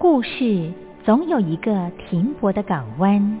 故事总有一个停泊的港湾。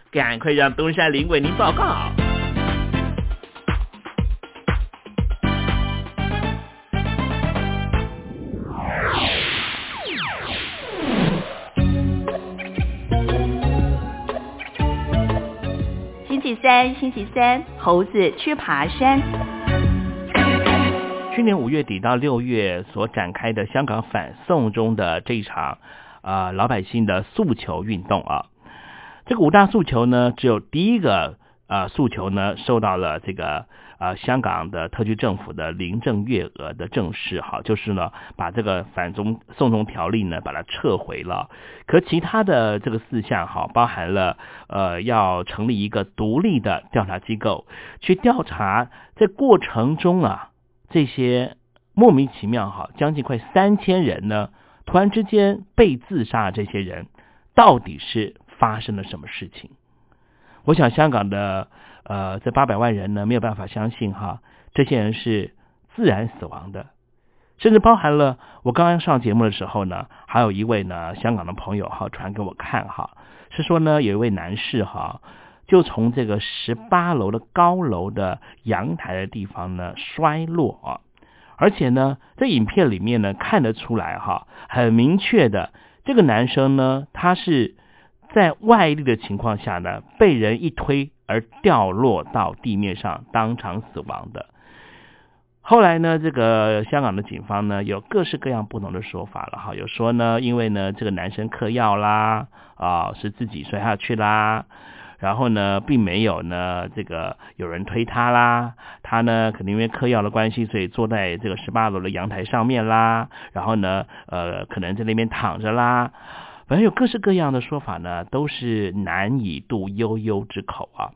赶快让东山林为您报告。星期三，星期三，猴子去爬山。去年五月底到六月所展开的香港反送中的这一场啊、呃老百姓的诉求运动啊，这个五大诉求呢，只有第一个呃诉求呢受到了这个呃香港的特区政府的林郑月娥的正视，哈，就是呢把这个反中送中条例呢把它撤回了。可其他的这个四项哈，包含了呃要成立一个独立的调查机构去调查在过程中啊。这些莫名其妙哈，将近快三千人呢，突然之间被自杀，这些人到底是发生了什么事情？我想香港的呃这八百万人呢，没有办法相信哈，这些人是自然死亡的，甚至包含了我刚刚上节目的时候呢，还有一位呢香港的朋友哈传给我看哈，是说呢有一位男士哈。就从这个十八楼的高楼的阳台的地方呢摔落啊，而且呢，在影片里面呢看得出来哈，很明确的，这个男生呢，他是在外力的情况下呢，被人一推而掉落到地面上，当场死亡的。后来呢，这个香港的警方呢，有各式各样不同的说法了哈，有说呢，因为呢，这个男生嗑药啦，啊，是自己摔下去啦。然后呢，并没有呢，这个有人推他啦，他呢，肯定因为嗑药的关系，所以坐在这个十八楼的阳台上面啦。然后呢，呃，可能在那边躺着啦，反正有各式各样的说法呢，都是难以渡悠悠之口啊。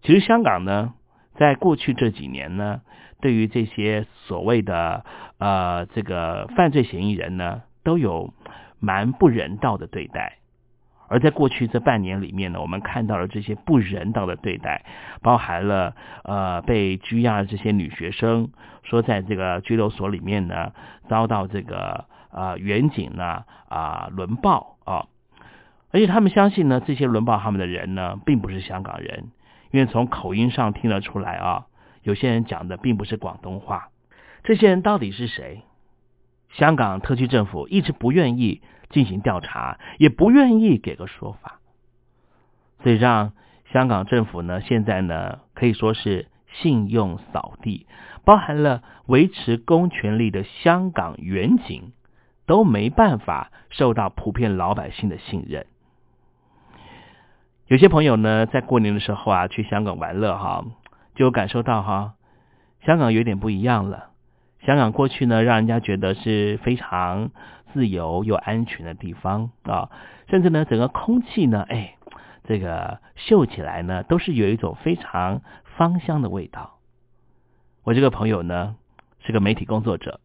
其实香港呢，在过去这几年呢，对于这些所谓的呃这个犯罪嫌疑人呢，都有蛮不人道的对待。而在过去这半年里面呢，我们看到了这些不人道的对待，包含了呃被拘押的这些女学生，说在这个拘留所里面呢遭到这个啊远景呢啊轮报啊，而且他们相信呢这些轮报他们的人呢并不是香港人，因为从口音上听得出来啊，有些人讲的并不是广东话，这些人到底是谁？香港特区政府一直不愿意。进行调查，也不愿意给个说法，所以让香港政府呢，现在呢可以说是信用扫地，包含了维持公权力的香港远景都没办法受到普遍老百姓的信任。有些朋友呢，在过年的时候啊，去香港玩乐哈，就感受到哈，香港有点不一样了。香港过去呢，让人家觉得是非常。自由又安全的地方啊，甚至呢，整个空气呢，哎，这个嗅起来呢，都是有一种非常芳香的味道。我这个朋友呢，是个媒体工作者，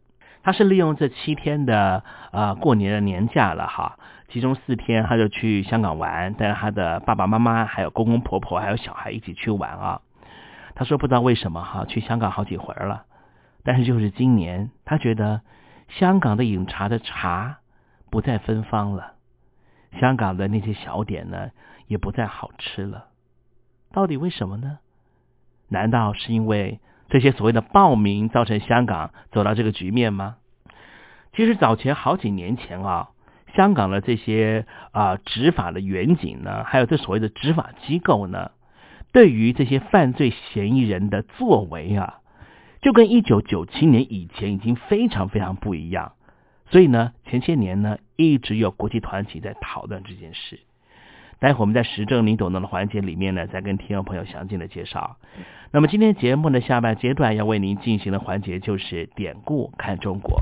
他是利用这七天的啊过年的年假了哈，其中四天他就去香港玩，带着他的爸爸妈妈、还有公公婆婆、还有小孩一起去玩啊。他说不知道为什么哈，去香港好几回了，但是就是今年，他觉得。香港的饮茶的茶不再芬芳了，香港的那些小点呢也不再好吃了，到底为什么呢？难道是因为这些所谓的暴民造成香港走到这个局面吗？其实早前好几年前啊，香港的这些啊执法的远景呢，还有这所谓的执法机构呢，对于这些犯罪嫌疑人的作为啊。就跟一九九七年以前已经非常非常不一样，所以呢，前些年呢一直有国际团体在讨论这件事。待会我们在实证你懂得的环节里面呢，再跟听众朋友详尽的介绍。那么今天节目的下半阶段要为您进行的环节就是典故看中国。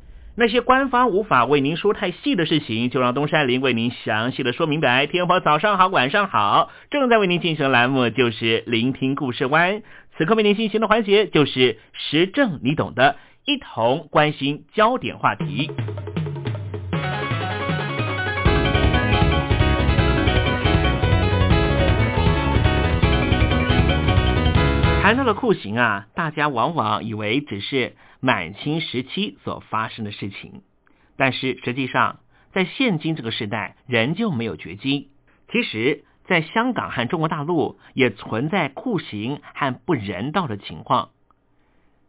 那些官方无法为您说太细的事情，就让东山林为您详细的说明白。天婆早上好，晚上好，正在为您进行的栏目就是聆听故事湾。此刻为您进行的环节就是时政，你懂的，一同关心焦点话题。谈到了酷刑啊，大家往往以为只是满清时期所发生的事情，但是实际上，在现今这个时代仍旧没有绝迹。其实，在香港和中国大陆也存在酷刑和不人道的情况。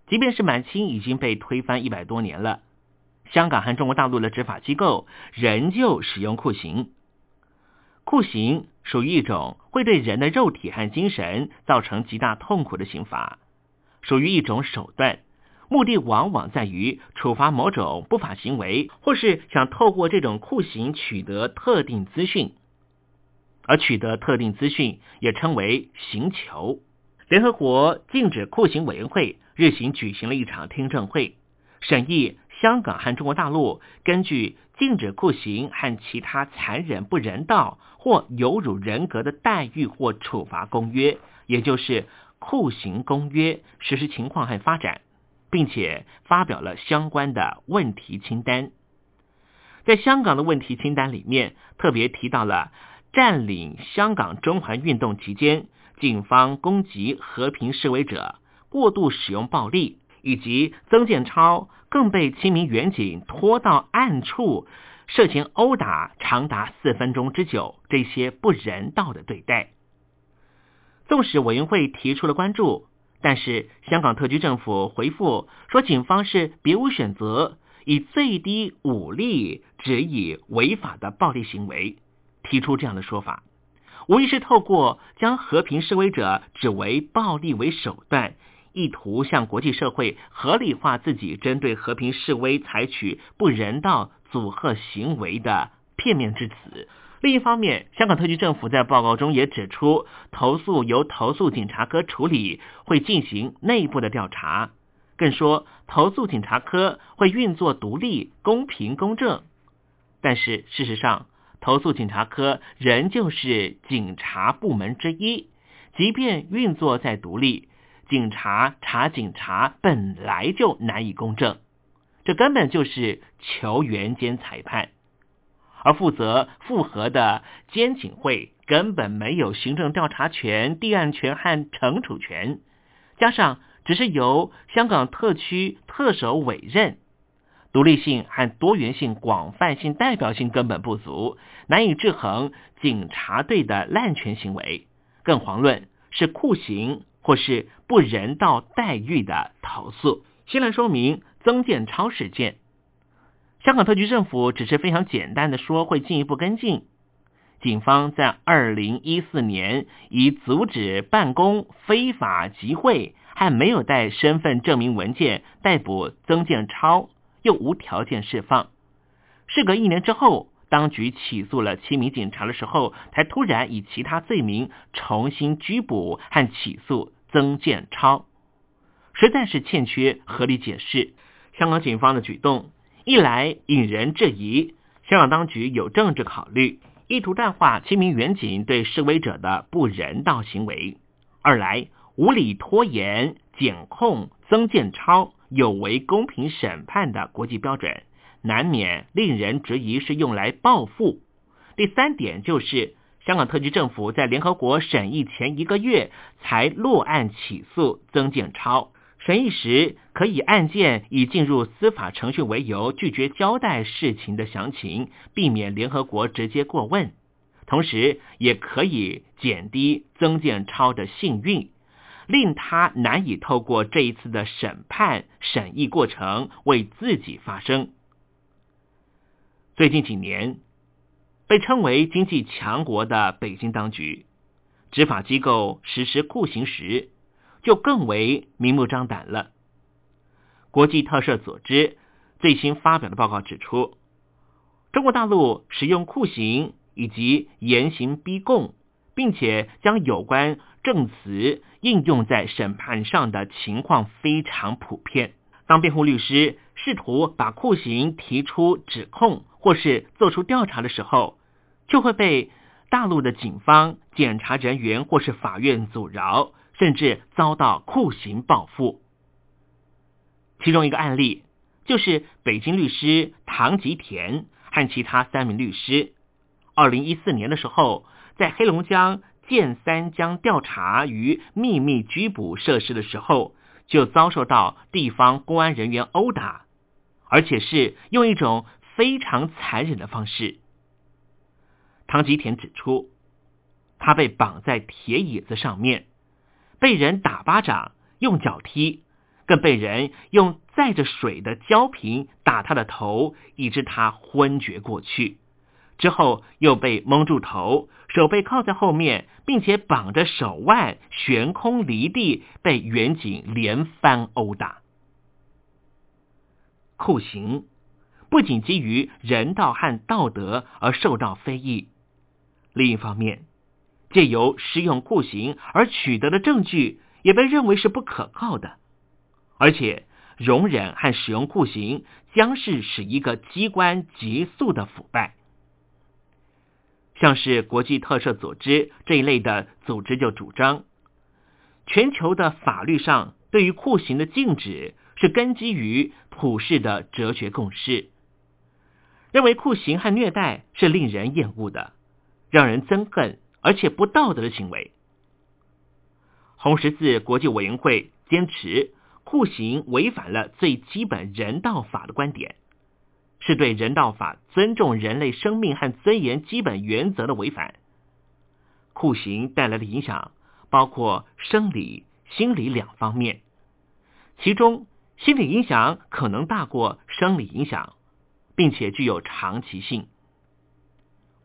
即便是满清已经被推翻一百多年了，香港和中国大陆的执法机构仍旧使用酷刑。酷刑属于一种会对人的肉体和精神造成极大痛苦的刑罚，属于一种手段，目的往往在于处罚某种不法行为，或是想透过这种酷刑取得特定资讯，而取得特定资讯也称为刑求。联合国禁止酷刑委员会日前举行了一场听证会，审议香港和中国大陆根据禁止酷刑和其他残忍不人道或有辱人格的待遇或处罚公约，也就是酷刑公约实施情况和发展，并且发表了相关的问题清单。在香港的问题清单里面，特别提到了占领香港中环运动期间，警方攻击和平示威者，过度使用暴力，以及曾建超更被七名远警拖到暗处。涉嫌殴打长达四分钟之久，这些不人道的对待。纵使委员会提出了关注，但是香港特区政府回复说，警方是别无选择，以最低武力指以违法的暴力行为，提出这样的说法，无疑是透过将和平示威者指为暴力为手段，意图向国际社会合理化自己针对和平示威采取不人道阻吓行为的片面之词。另一方面，香港特区政府在报告中也指出，投诉由投诉警察科处理，会进行内部的调查。更说，投诉警察科会运作独立、公平、公正。但是事实上，投诉警察科仍旧是警察部门之一，即便运作再独立，警察查警察本来就难以公正，这根本就是球员兼裁判。而负责复核的监警会根本没有行政调查权、立案权和惩处权，加上只是由香港特区特首委任，独立性和多元性、广泛性、代表性根本不足，难以制衡警察队的滥权行为，更遑论是酷刑或是不人道待遇的投诉。先来说明曾建超事件。香港特区政府只是非常简单的说会进一步跟进。警方在二零一四年以阻止办公非法集会和没有带身份证明文件逮捕曾建超，又无条件释放。事隔一年之后，当局起诉了七名警察的时候，才突然以其他罪名重新拘捕和起诉曾建超，实在是欠缺合理解释。香港警方的举动。一来引人质疑，香港当局有政治考虑，意图淡化清明远景对示威者的不人道行为；二来无理拖延检控曾建超，有违公平审判的国际标准，难免令人质疑是用来报复。第三点就是香港特区政府在联合国审议前一个月才落案起诉曾建超。审议时可以案件以进入司法程序为由，拒绝交代事情的详情，避免联合国直接过问。同时，也可以减低曾建超的幸运，令他难以透过这一次的审判审议过程为自己发声。最近几年，被称为经济强国的北京当局，执法机构实施酷刑时。就更为明目张胆了。国际特赦组织最新发表的报告指出，中国大陆使用酷刑以及严刑逼供，并且将有关证词应用在审判上的情况非常普遍。当辩护律师试图把酷刑提出指控或是做出调查的时候，就会被大陆的警方、检察人员或是法院阻挠。甚至遭到酷刑报复。其中一个案例就是北京律师唐吉田和其他三名律师，二零一四年的时候，在黑龙江建三江调查与秘密拘捕设施的时候，就遭受到地方公安人员殴打，而且是用一种非常残忍的方式。唐吉田指出，他被绑在铁椅子上面。被人打巴掌，用脚踢，更被人用载着水的胶瓶打他的头，以致他昏厥过去。之后又被蒙住头，手被铐在后面，并且绑着手腕悬空离地，被远警连番殴打。酷刑不仅基于人道和道德而受到非议，另一方面。借由使用酷刑而取得的证据也被认为是不可靠的，而且容忍和使用酷刑将是使一个机关急速的腐败。像是国际特赦组织这一类的组织就主张，全球的法律上对于酷刑的禁止是根基于普世的哲学共识，认为酷刑和虐待是令人厌恶的，让人憎恨。而且不道德的行为。红十字国际委员会坚持酷刑违反了最基本人道法的观点，是对人道法尊重人类生命和尊严基本原则的违反。酷刑带来的影响包括生理、心理两方面，其中心理影响可能大过生理影响，并且具有长期性。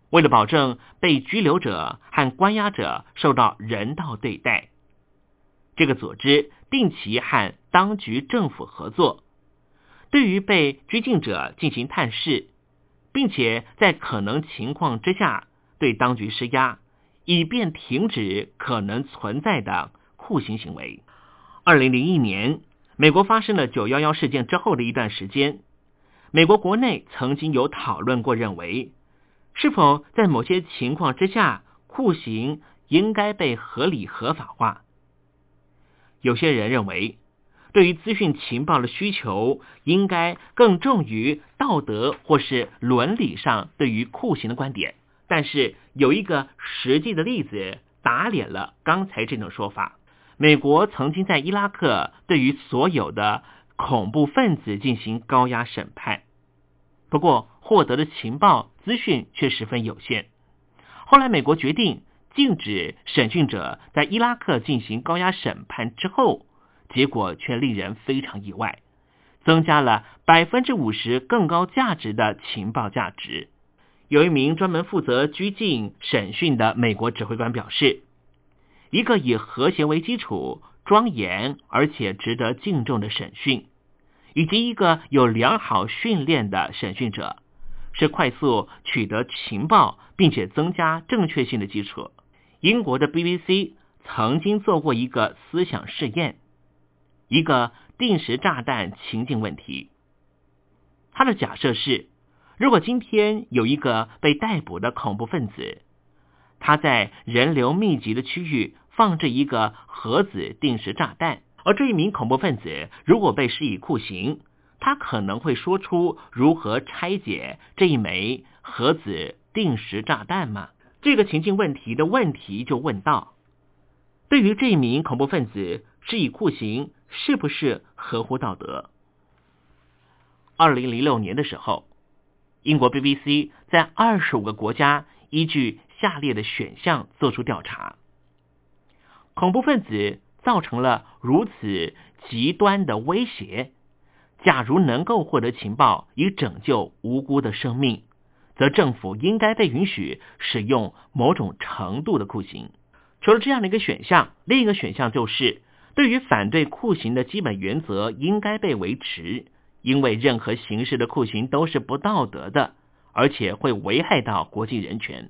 为了保证被拘留者和关押者受到人道对待，这个组织定期和当局政府合作，对于被拘禁者进行探视，并且在可能情况之下对当局施压，以便停止可能存在的酷刑行为。二零零一年，美国发生了九幺幺事件之后的一段时间，美国国内曾经有讨论过，认为。是否在某些情况之下，酷刑应该被合理合法化？有些人认为，对于资讯情报的需求应该更重于道德或是伦理上对于酷刑的观点。但是有一个实际的例子打脸了刚才这种说法：美国曾经在伊拉克对于所有的恐怖分子进行高压审判。不过，获得的情报资讯却十分有限。后来，美国决定禁止审讯者在伊拉克进行高压审判之后，结果却令人非常意外，增加了百分之五十更高价值的情报价值。有一名专门负责拘禁审讯的美国指挥官表示：“一个以和谐为基础、庄严而且值得敬重的审讯。”以及一个有良好训练的审讯者，是快速取得情报并且增加正确性的基础。英国的 BBC 曾经做过一个思想试验，一个定时炸弹情境问题。他的假设是：如果今天有一个被逮捕的恐怖分子，他在人流密集的区域放置一个核子定时炸弹。而这一名恐怖分子如果被施以酷刑，他可能会说出如何拆解这一枚核子定时炸弹吗？这个情境问题的问题就问到：对于这一名恐怖分子施以酷刑，是不是合乎道德？二零零六年的时候，英国 BBC 在二十五个国家依据下列的选项做出调查：恐怖分子。造成了如此极端的威胁。假如能够获得情报以拯救无辜的生命，则政府应该被允许使用某种程度的酷刑。除了这样的一个选项，另一个选项就是对于反对酷刑的基本原则应该被维持，因为任何形式的酷刑都是不道德的，而且会危害到国际人权。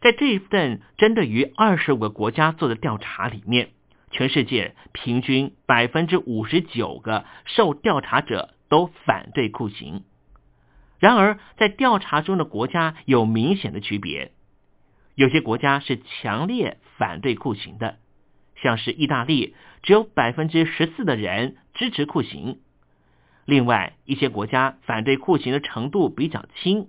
在这一份针对于二十五个国家做的调查里面，全世界平均百分之五十九个受调查者都反对酷刑。然而，在调查中的国家有明显的区别，有些国家是强烈反对酷刑的，像是意大利，只有百分之十四的人支持酷刑。另外一些国家反对酷刑的程度比较轻。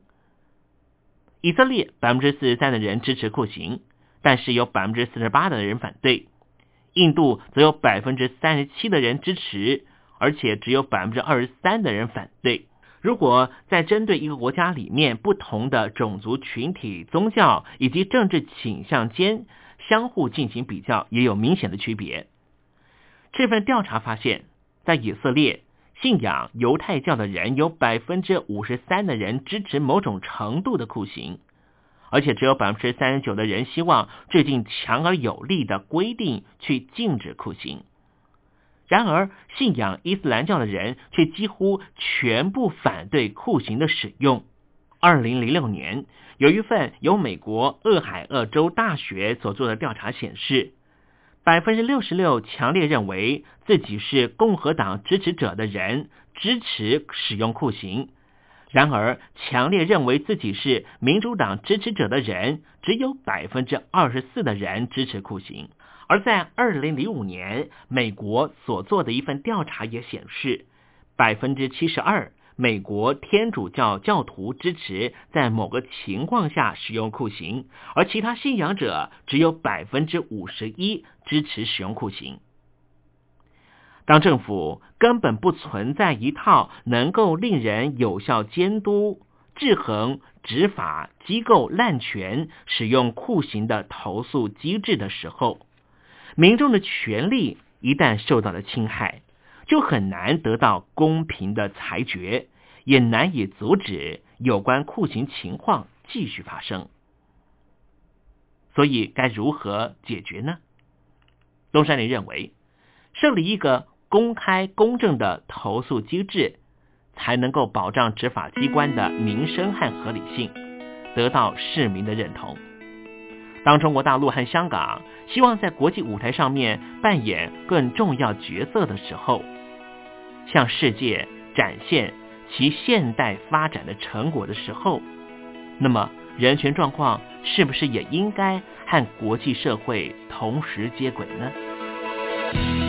以色列百分之四十三的人支持酷刑，但是有百分之四十八的人反对；印度则有百分之三十七的人支持，而且只有百分之二十三的人反对。如果在针对一个国家里面不同的种族群体、宗教以及政治倾向间相互进行比较，也有明显的区别。这份调查发现，在以色列。信仰犹太教的人有百分之五十三的人支持某种程度的酷刑，而且只有百分之三十九的人希望制定强而有力的规定去禁止酷刑。然而，信仰伊斯兰教的人却几乎全部反对酷刑的使用。二零零六年，有一份由美国俄亥俄州大学所做的调查显示。百分之六十六强烈认为自己是共和党支持者的人支持使用酷刑，然而强烈认为自己是民主党支持者的人只有百分之二十四的人支持酷刑。而在二零零五年，美国所做的一份调查也显示，百分之七十二。美国天主教教徒支持在某个情况下使用酷刑，而其他信仰者只有百分之五十一支持使用酷刑。当政府根本不存在一套能够令人有效监督、制衡执法机构滥权使用酷刑的投诉机制的时候，民众的权利一旦受到了侵害。就很难得到公平的裁决，也难以阻止有关酷刑情况继续发生。所以该如何解决呢？东山林认为，设立一个公开公正的投诉机制，才能够保障执法机关的名声和合理性，得到市民的认同。当中国大陆和香港希望在国际舞台上面扮演更重要角色的时候，向世界展现其现代发展的成果的时候，那么人权状况是不是也应该和国际社会同时接轨呢？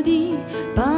悄地把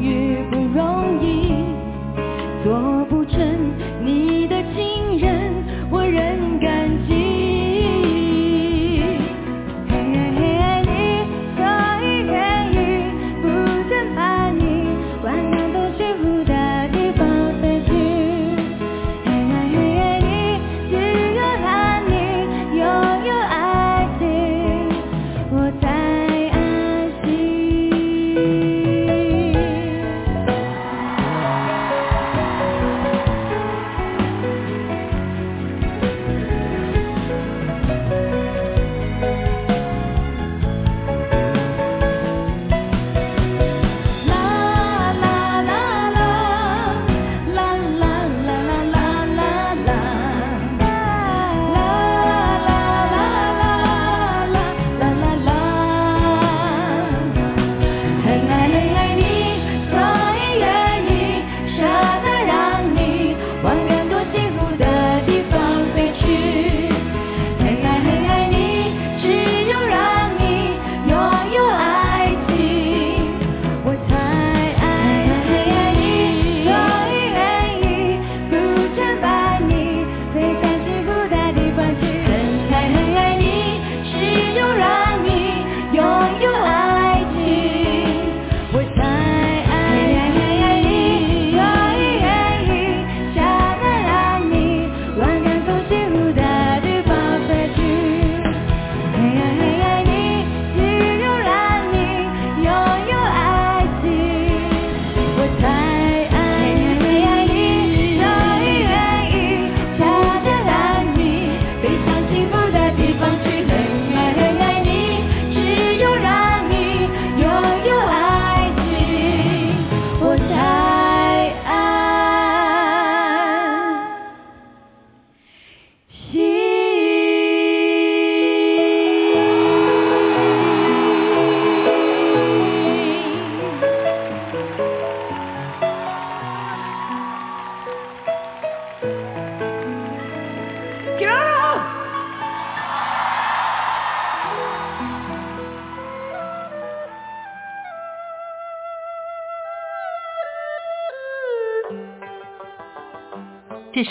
遇不容易，做不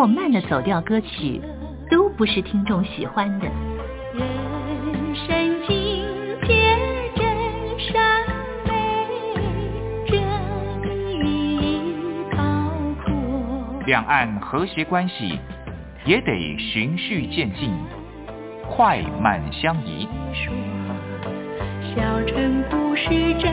或慢的走调歌曲，都不是听众喜欢的。人生境界真善美，真意包括。两岸和谐关系也得循序渐进，快慢相宜。小城故事真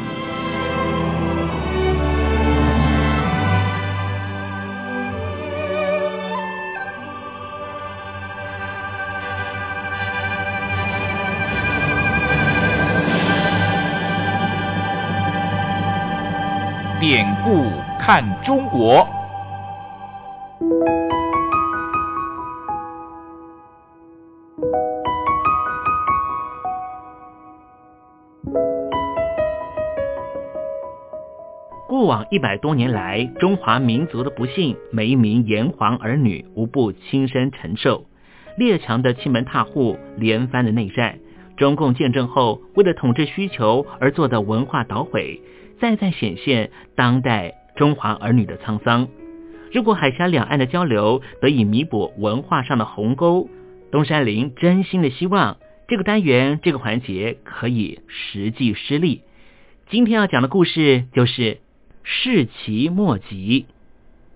看中国。过往一百多年来，中华民族的不幸，每一名炎黄儿女无不亲身承受。列强的欺门踏户，连番的内战，中共建政后为了统治需求而做的文化捣毁，再再显现当代中华儿女的沧桑。如果海峡两岸的交流得以弥补文化上的鸿沟，东山林真心的希望这个单元这个环节可以实际施力。今天要讲的故事就是世奇莫及。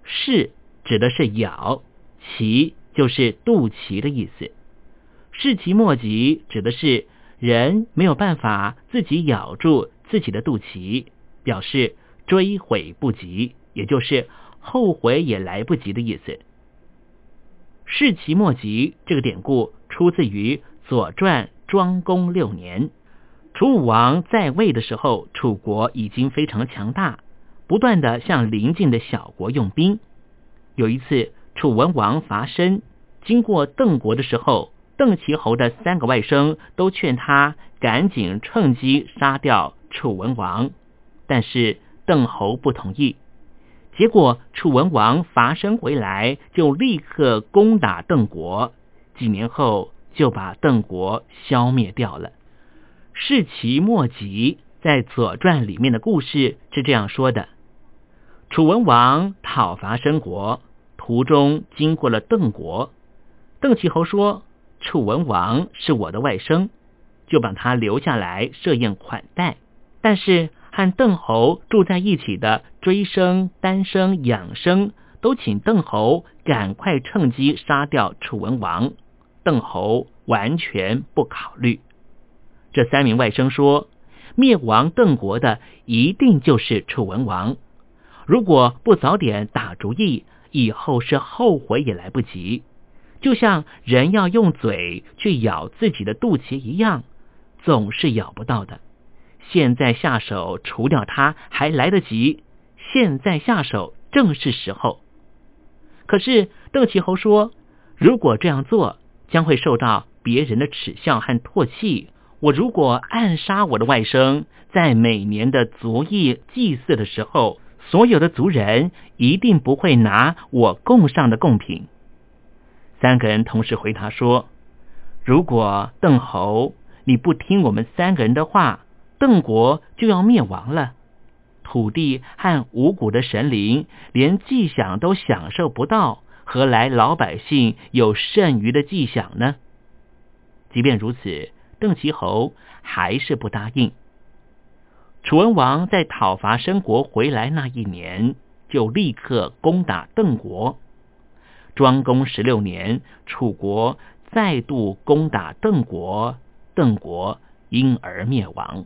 世指的是咬，奇就是肚脐的意思。世奇莫及指的是人没有办法自己咬住自己的肚脐，表示追悔不及，也就是后悔也来不及的意思。世其末及这个典故出自于《左传》庄公六年，楚武王在位的时候，楚国已经非常强大，不断的向邻近的小国用兵。有一次，楚文王伐申，经过邓国的时候，邓齐侯的三个外甥都劝他赶紧趁机杀掉楚文王，但是邓侯不同意。结果楚文王伐申回来，就立刻攻打邓国，几年后就把邓国消灭掉了。世其莫及，在《左传》里面的故事是这样说的：楚文王讨伐申国，途中经过了邓国，邓齐侯说楚文王是我的外甥，就把他留下来设宴款待，但是。和邓侯住在一起的追生、丹生、养生，都请邓侯赶快趁机杀掉楚文王。邓侯完全不考虑。这三名外甥说，灭亡邓国的一定就是楚文王。如果不早点打主意，以后是后悔也来不及。就像人要用嘴去咬自己的肚脐一样，总是咬不到的。现在下手除掉他还来得及，现在下手正是时候。可是邓齐侯说，如果这样做，将会受到别人的耻笑和唾弃。我如果暗杀我的外甥，在每年的族裔祭祀的时候，所有的族人一定不会拿我供上的贡品。三个人同时回答说：“如果邓侯你不听我们三个人的话。”邓国就要灭亡了，土地和五谷的神灵连祭享都享受不到，何来老百姓有剩余的祭享呢？即便如此，邓齐侯还是不答应。楚文王在讨伐申国回来那一年，就立刻攻打邓国。庄公十六年，楚国再度攻打邓国，邓国因而灭亡。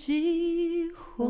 为自己活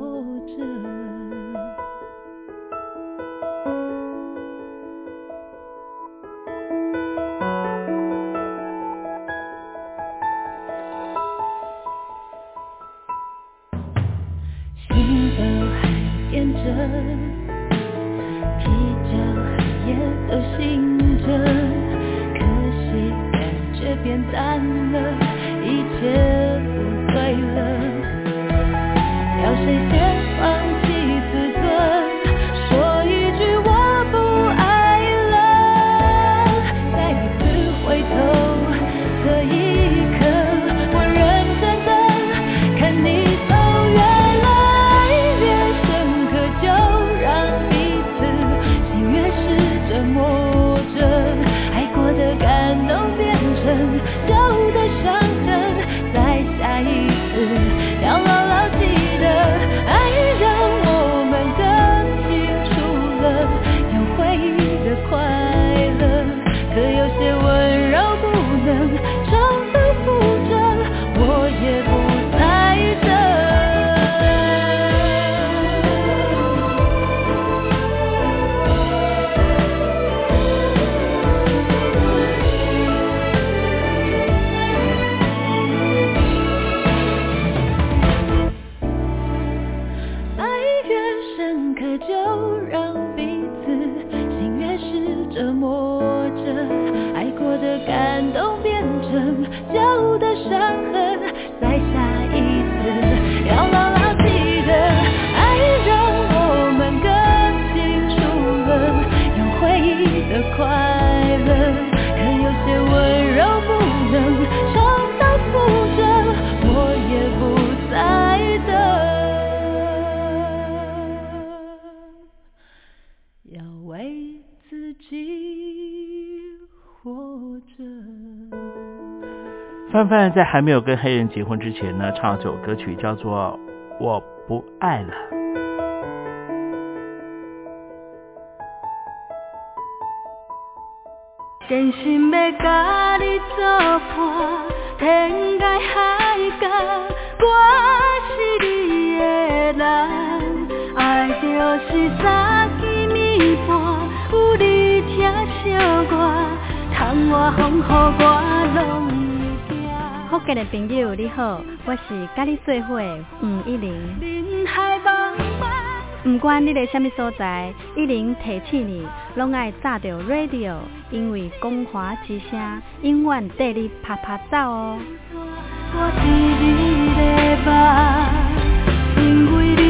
范范在还没有跟黑人结婚之前呢，唱了首歌曲叫做《我不爱了》。真心要甲你作伴，天涯海角，我是你的人。爱就是三更暝半，有你听小歌，窗外风雨我拢会惊。福建的朋友你好，我是甲你做伙的吴一玲。不管你在什么所在，一零提醒你，拢爱炸着 radio，因为光华之声永远带你啪啪走哦。我是你的梦，因为你